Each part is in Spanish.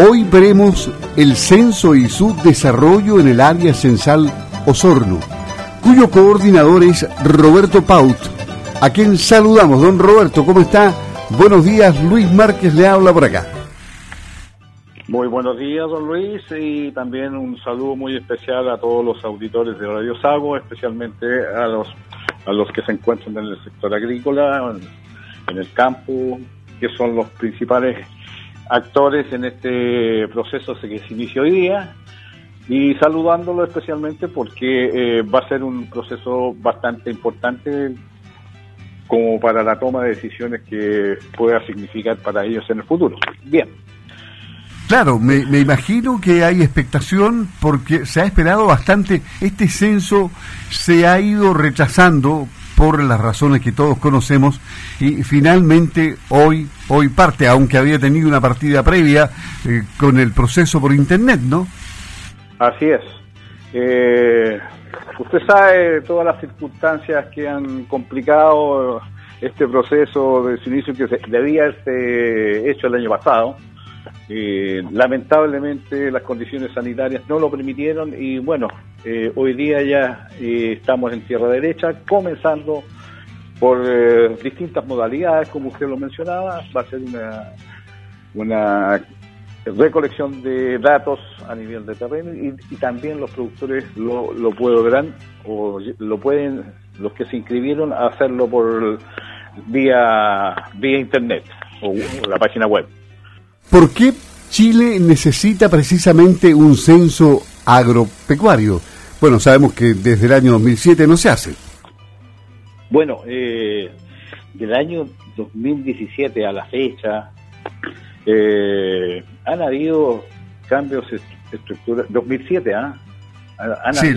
Hoy veremos el censo y su desarrollo en el área censal Osorno, cuyo coordinador es Roberto Paut, a quien saludamos. Don Roberto, ¿cómo está? Buenos días, Luis Márquez le habla por acá. Muy buenos días, don Luis, y también un saludo muy especial a todos los auditores de Radio Sago, especialmente a los a los que se encuentran en el sector agrícola, en el campo, que son los principales actores en este proceso que se inicia hoy día y saludándolo especialmente porque eh, va a ser un proceso bastante importante como para la toma de decisiones que pueda significar para ellos en el futuro. Bien. Claro, me, me, imagino que hay expectación porque se ha esperado bastante. Este censo se ha ido rechazando por las razones que todos conocemos y finalmente hoy hoy parte, aunque había tenido una partida previa eh, con el proceso por internet, ¿no? Así es. Eh, usted sabe todas las circunstancias que han complicado este proceso de su inicio que se debía haberse hecho el año pasado. Eh, lamentablemente las condiciones sanitarias no lo permitieron y bueno, eh, hoy día ya eh, estamos en tierra derecha, comenzando por distintas modalidades, como usted lo mencionaba, va a ser una, una recolección de datos a nivel de terreno y, también los productores lo, lo podrán o lo pueden, los que se inscribieron, hacerlo por vía, vía internet o la página web. ¿Por qué Chile necesita precisamente un censo agropecuario? Bueno, sabemos que desde el año 2007 no se hace. Bueno, eh, del año 2017 a la fecha eh, han habido cambios estructurales. 2007, ¿ah? Sí,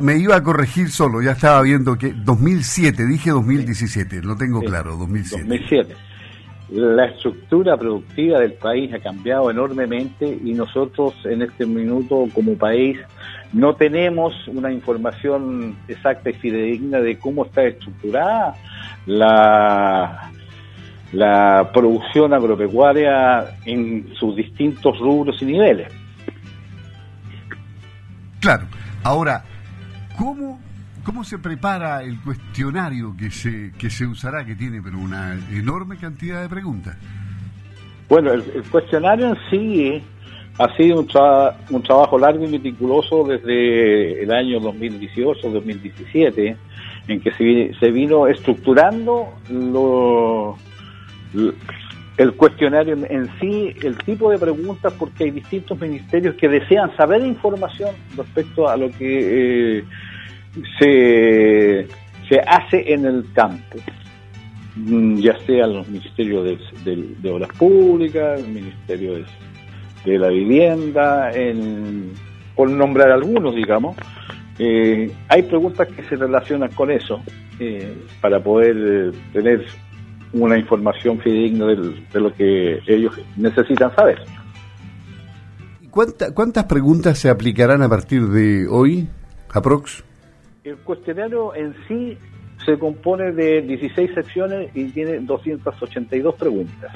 me iba a corregir solo, ya estaba viendo que 2007, dije 2017, lo tengo claro, 2007. 2007 la estructura productiva del país ha cambiado enormemente y nosotros en este minuto como país no tenemos una información exacta y fidedigna de cómo está estructurada la, producción agropecuaria en sus distintos rubros y niveles. Claro, ahora, ¿cómo ¿Cómo se prepara el cuestionario que se, que se usará, que tiene pero una enorme cantidad de preguntas? Bueno, el, cuestionario en sí ha sido un, un, trabajo largo y meticuloso desde el año 2018-2017, en que se, se, vino estructurando lo, el cuestionario en sí, el tipo de preguntas, porque hay distintos ministerios que desean saber información respecto a lo que... Eh, se, se hace en el campo, mm, ya sea los ministerios de, Obras Públicas, el Ministerio de, la Vivienda, en, por nombrar algunos, digamos. Eh, hay preguntas que se relacionan con eso eh, para poder tener una información fidedigna de lo que ellos necesitan saber. ¿Cuántas preguntas se aplicarán a partir de hoy, aprox? El cuestionario en sí se compone de 16 secciones y tiene 282 preguntas.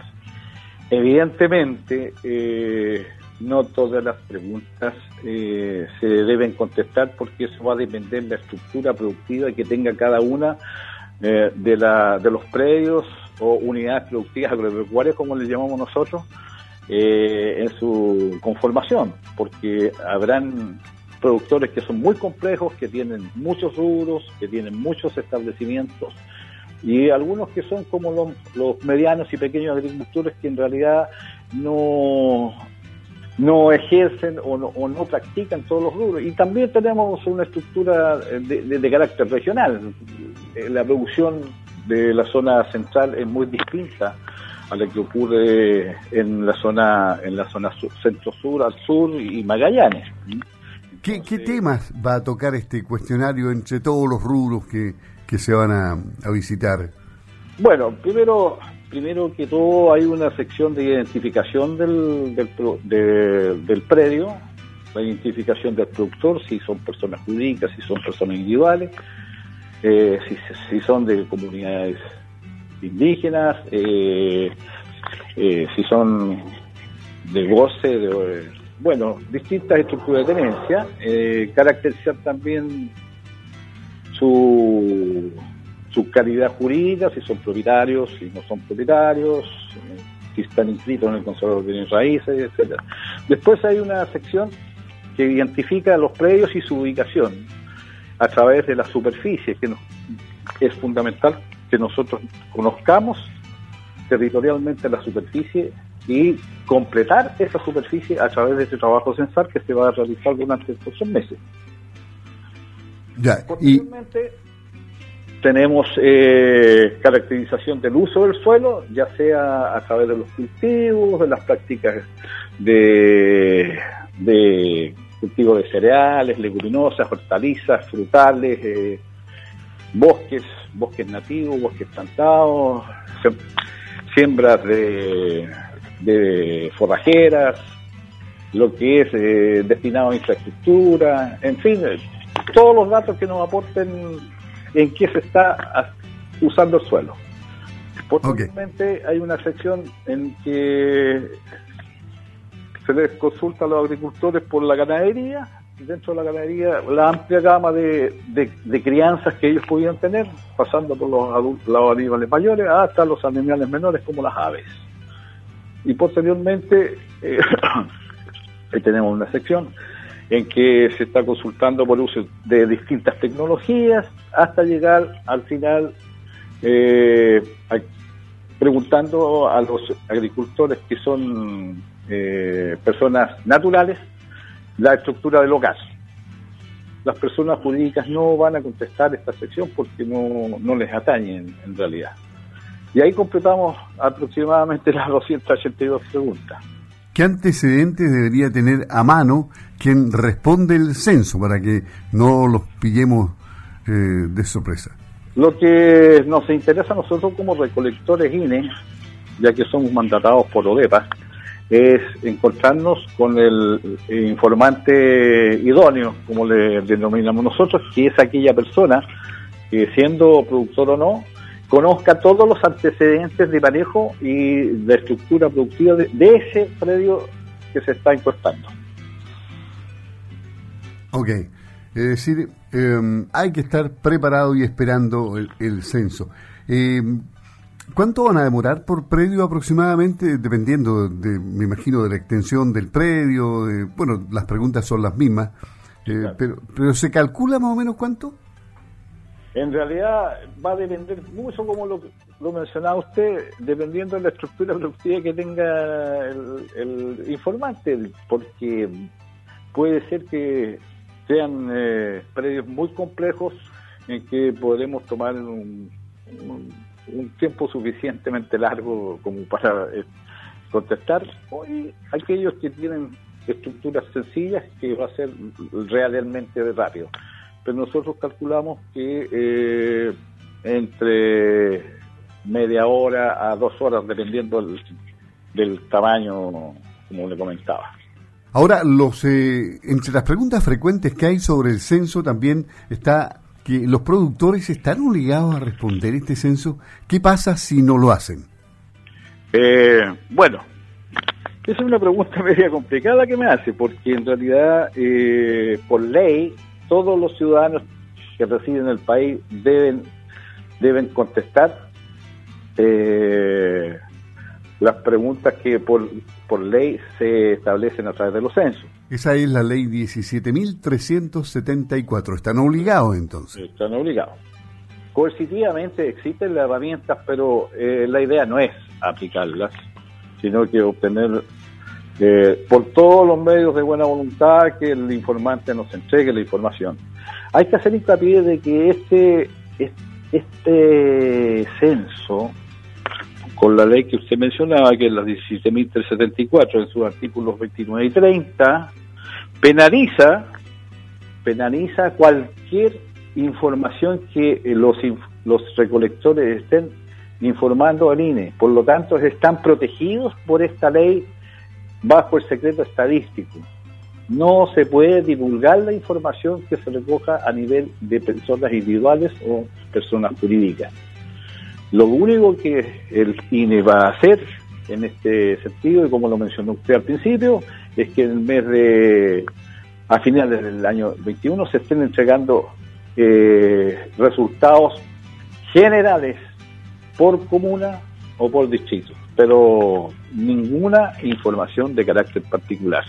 Evidentemente, eh, no todas las preguntas eh, se deben contestar porque eso va a depender de la estructura productiva que tenga cada una eh, de, la, de los predios o unidades productivas agropecuarias, como les llamamos nosotros, en su conformación, porque habrán productores que son muy complejos, que tienen muchos rubros, que tienen muchos establecimientos y algunos que son como los, medianos y pequeños agricultores que en realidad no, no ejercen o no, o no practican todos los rubros. Y también tenemos una estructura de, de, carácter regional. La producción de la zona central es muy distinta a la que ocurre en la zona en la zona centro sur al sur y Magallanes. ¿Qué, temas va a tocar este cuestionario entre todos los rubros que, se van a, visitar? Bueno, primero, primero que todo hay una sección de identificación del, del, predio, la identificación del productor, si son personas jurídicas, si son personas individuales, eh, si, son de comunidades indígenas, eh, eh, si son de goce, de, bueno, distintas estructuras de tenencia, eh, caracterizar también su, su calidad jurídica, si son propietarios, si no son propietarios, eh, si están inscritos en el Consejo de Bienes Raíces, etcétera. Después hay una sección que identifica los predios y su ubicación a través de la superficie, que es fundamental que nosotros conozcamos territorialmente la superficie y completar esa superficie a través de ese trabajo censal que se va a realizar durante estos meses. Ya, Posteriormente, tenemos eh, caracterización del uso del suelo, ya sea a través de los cultivos, de las prácticas de, de cultivo de cereales, leguminosas, hortalizas, frutales, eh, bosques, bosques nativos, bosques plantados, siembras de, de forrajeras, lo que es eh, destinado a infraestructura, en fin, todos los datos que nos aporten en qué se está usando el suelo. Posteriormente hay una sección en que se les consulta a los agricultores por la ganadería, dentro de la ganadería la amplia gama de, de, crianzas que ellos podían tener, pasando por los, adultos, los animales mayores hasta los animales menores como las aves. Y posteriormente eh, tenemos una sección en que se está consultando por uso de distintas tecnologías hasta llegar al final eh, preguntando a los agricultores que son eh, personas naturales la estructura del hogar. Las personas jurídicas no van a contestar esta sección porque no, no les atañen en realidad. Y ahí completamos aproximadamente las 282 preguntas. ¿Qué antecedentes debería tener a mano quien responde el censo para que no los pillemos eh, de sorpresa? Lo que nos interesa a nosotros como recolectores INE, ya que somos mandatados por ODEPA, es encontrarnos con el informante idóneo, como le denominamos nosotros, que es aquella persona que siendo productor o no, conozca todos los antecedentes de manejo y de estructura productiva de, ese predio que se está importando. Ok, es decir, em, hay que estar preparado y esperando el, censo. Em, ¿Cuánto van a demorar por predio aproximadamente, dependiendo, de, me imagino, de la extensión del predio? bueno, las preguntas son las mismas, eh, pero, pero ¿se calcula más o menos cuánto? En realidad va a depender mucho, como lo, mencionaba usted, dependiendo de la estructura productiva que tenga el, informante, porque puede ser que sean eh, predios muy complejos en que podremos tomar un, tiempo suficientemente largo como para eh, contestar. Hoy aquellos que tienen estructuras sencillas que va a ser realmente rápido pero nosotros calculamos que eh, entre media hora a dos horas, dependiendo del, tamaño, como le comentaba. Ahora, los eh, entre las preguntas frecuentes que hay sobre el censo también está que los productores están obligados a responder este censo. ¿Qué pasa si no lo hacen? Eh, bueno, esa es una pregunta media complicada que me hace, porque en realidad, por ley, todos los ciudadanos que residen en el país deben, deben contestar eh, las preguntas que por, por ley se establecen a través de los censos. Esa es la ley 17.374. ¿Están obligados entonces? Están obligados. Coercitivamente existen las herramientas, pero eh, la idea no es aplicarlas, sino que obtener eh, por todos los medios de buena voluntad que el informante nos entregue la información. Hay que hacer hincapié de que este, este censo, con la ley que usted mencionaba, que es la 17.374, en sus artículos 29 y 30, penaliza, penaliza cualquier información que los, los recolectores estén informando al INE. Por lo tanto, están protegidos por esta ley bajo el secreto estadístico. No se puede divulgar la información que se recoja a nivel de personas individuales o personas jurídicas. Lo único que el INE va a hacer en este sentido y como lo mencionó usted al principio, es que en el mes de, a finales del año 21 se estén entregando eh, resultados generales por comuna o por distrito, pero ninguna información de carácter particular.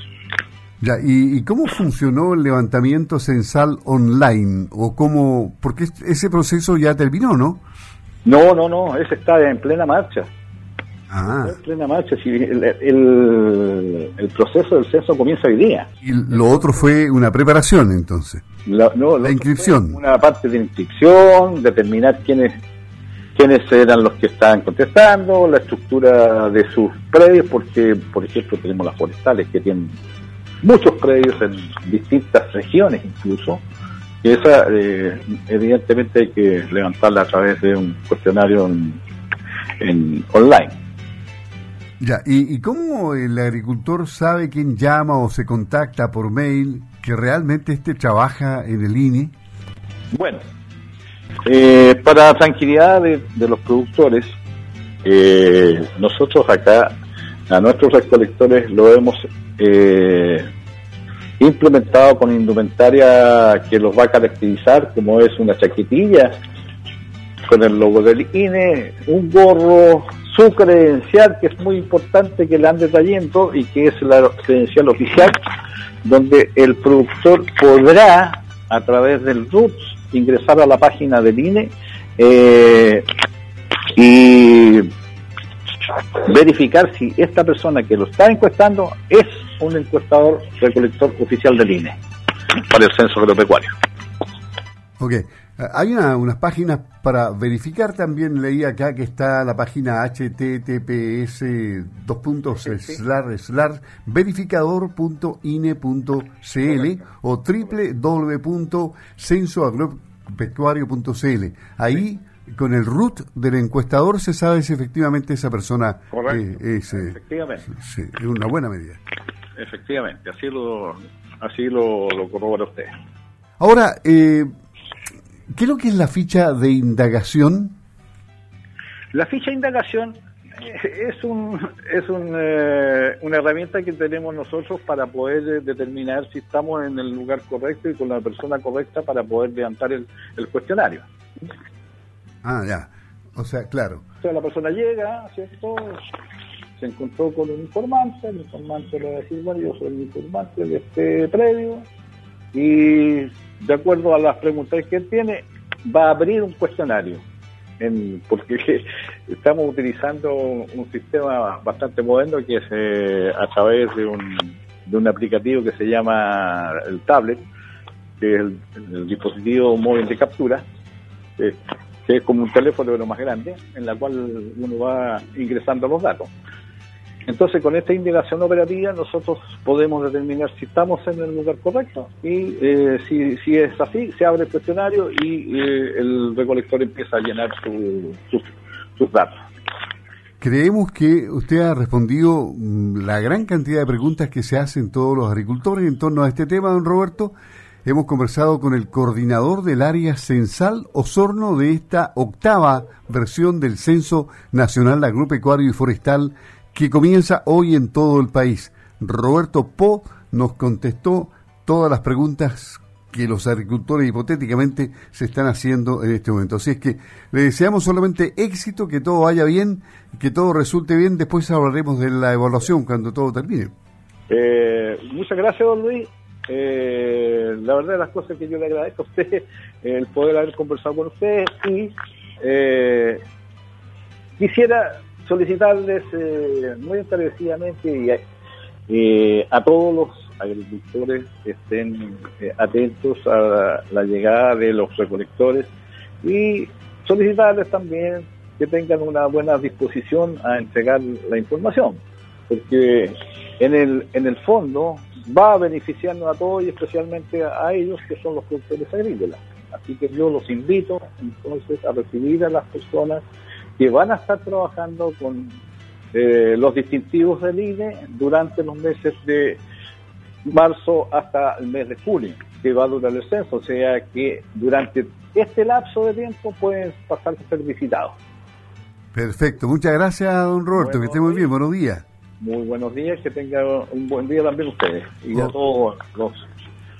Ya, ¿y, cómo funcionó el levantamiento censal online? ¿O cómo, porque ese proceso ya terminó, ¿no? No, no, no, ese está en plena marcha. Ah. En plena marcha, si el, el, proceso del censo comienza hoy día. ¿Y lo otro fue una preparación entonces? La, no, la inscripción. Una parte de inscripción, determinar quiénes quiénes eran los que estaban contestando, la estructura de sus predios, porque, por ejemplo, tenemos las forestales que tienen muchos predios en distintas regiones incluso, y esa eh, evidentemente hay que levantarla a través de un cuestionario en, online. Ya, ¿y, ¿y cómo el agricultor sabe quién llama o se contacta por mail que realmente este trabaja en el INE? Bueno, eh, para tranquilidad de, los productores, eh, nosotros acá a nuestros recolectores lo hemos eh, implementado con indumentaria que los va a caracterizar, como es una chaquetilla con el logo del INE, un gorro, su credencial, que es muy importante que le ande trayendo y que es la credencial oficial, donde el productor podrá, a través del RUTS, ingresar a la página del INE eh, y verificar si esta persona que lo está encuestando es un encuestador recolector oficial del INE para el censo agropecuario. Ok, hay unas páginas para verificar también, leí acá que está la página https dos puntos slash verificador.ine.cl o www.censoagropecuario.cl. Ahí con el root del encuestador se sabe si efectivamente esa persona es, eh, efectivamente. es una buena medida. Efectivamente, así lo, así lo, lo corrobora usted. Ahora, eh, ¿qué es lo que es la ficha de indagación? La ficha de indagación es un es un, eh, una herramienta que tenemos nosotros para poder determinar si estamos en el lugar correcto y con la persona correcta para poder levantar el, el cuestionario. Ah, ya. O sea, claro. O sea, la persona llega, ¿cierto? Se encontró con un informante, el informante le va a decir, bueno, yo soy el informante de este predio, y de acuerdo a las preguntas que él tiene, va a abrir un cuestionario. En, porque estamos utilizando un sistema bastante moderno que es eh, a través de un, de un aplicativo que se llama el tablet, que es el, dispositivo móvil de captura, eh, que es como un teléfono de lo más grande, en la cual uno va ingresando los datos. Entonces, con esta indagación operativa, nosotros podemos determinar si estamos en el lugar correcto y eh, si, es así, se abre el cuestionario y eh, el recolector empieza a llenar sus datos. Creemos que usted ha respondido mm, la gran cantidad de preguntas que se hacen todos los agricultores en torno a este tema, don Roberto. Hemos conversado con el coordinador del área censal Osorno de esta octava versión del Censo Nacional Agropecuario y Forestal que comienza hoy en todo el país. Roberto Po nos contestó todas las preguntas que los agricultores hipotéticamente se están haciendo en este momento. Así es que le deseamos solamente éxito, que todo vaya bien, que todo resulte bien. Después hablaremos de la evaluación cuando todo termine. Eh, muchas gracias, don Luis. Eh, la verdad, las cosas que yo le agradezco a usted, el poder haber conversado con usted y eh, quisiera solicitarles eh, muy encarecidamente y a todos los agricultores que estén atentos a la llegada de los recolectores y solicitarles también que tengan una buena disposición a entregar la información, porque en el, en el fondo va a beneficiarnos a todos y especialmente a ellos que son los productores agrícolas. Así que yo los invito entonces a recibir a las personas que van a estar trabajando con eh, los distintivos del INE durante los meses de marzo hasta el mes de junio, que va a durar el censo. O sea que durante este lapso de tiempo pueden pasar a ser visitados. Perfecto, muchas gracias, don Roberto, que esté muy bien, buenos días. Muy buenos días, que tenga un buen día también ustedes y a todos los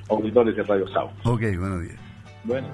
auditores de Radio Sao. Ok, buenos días. Bueno.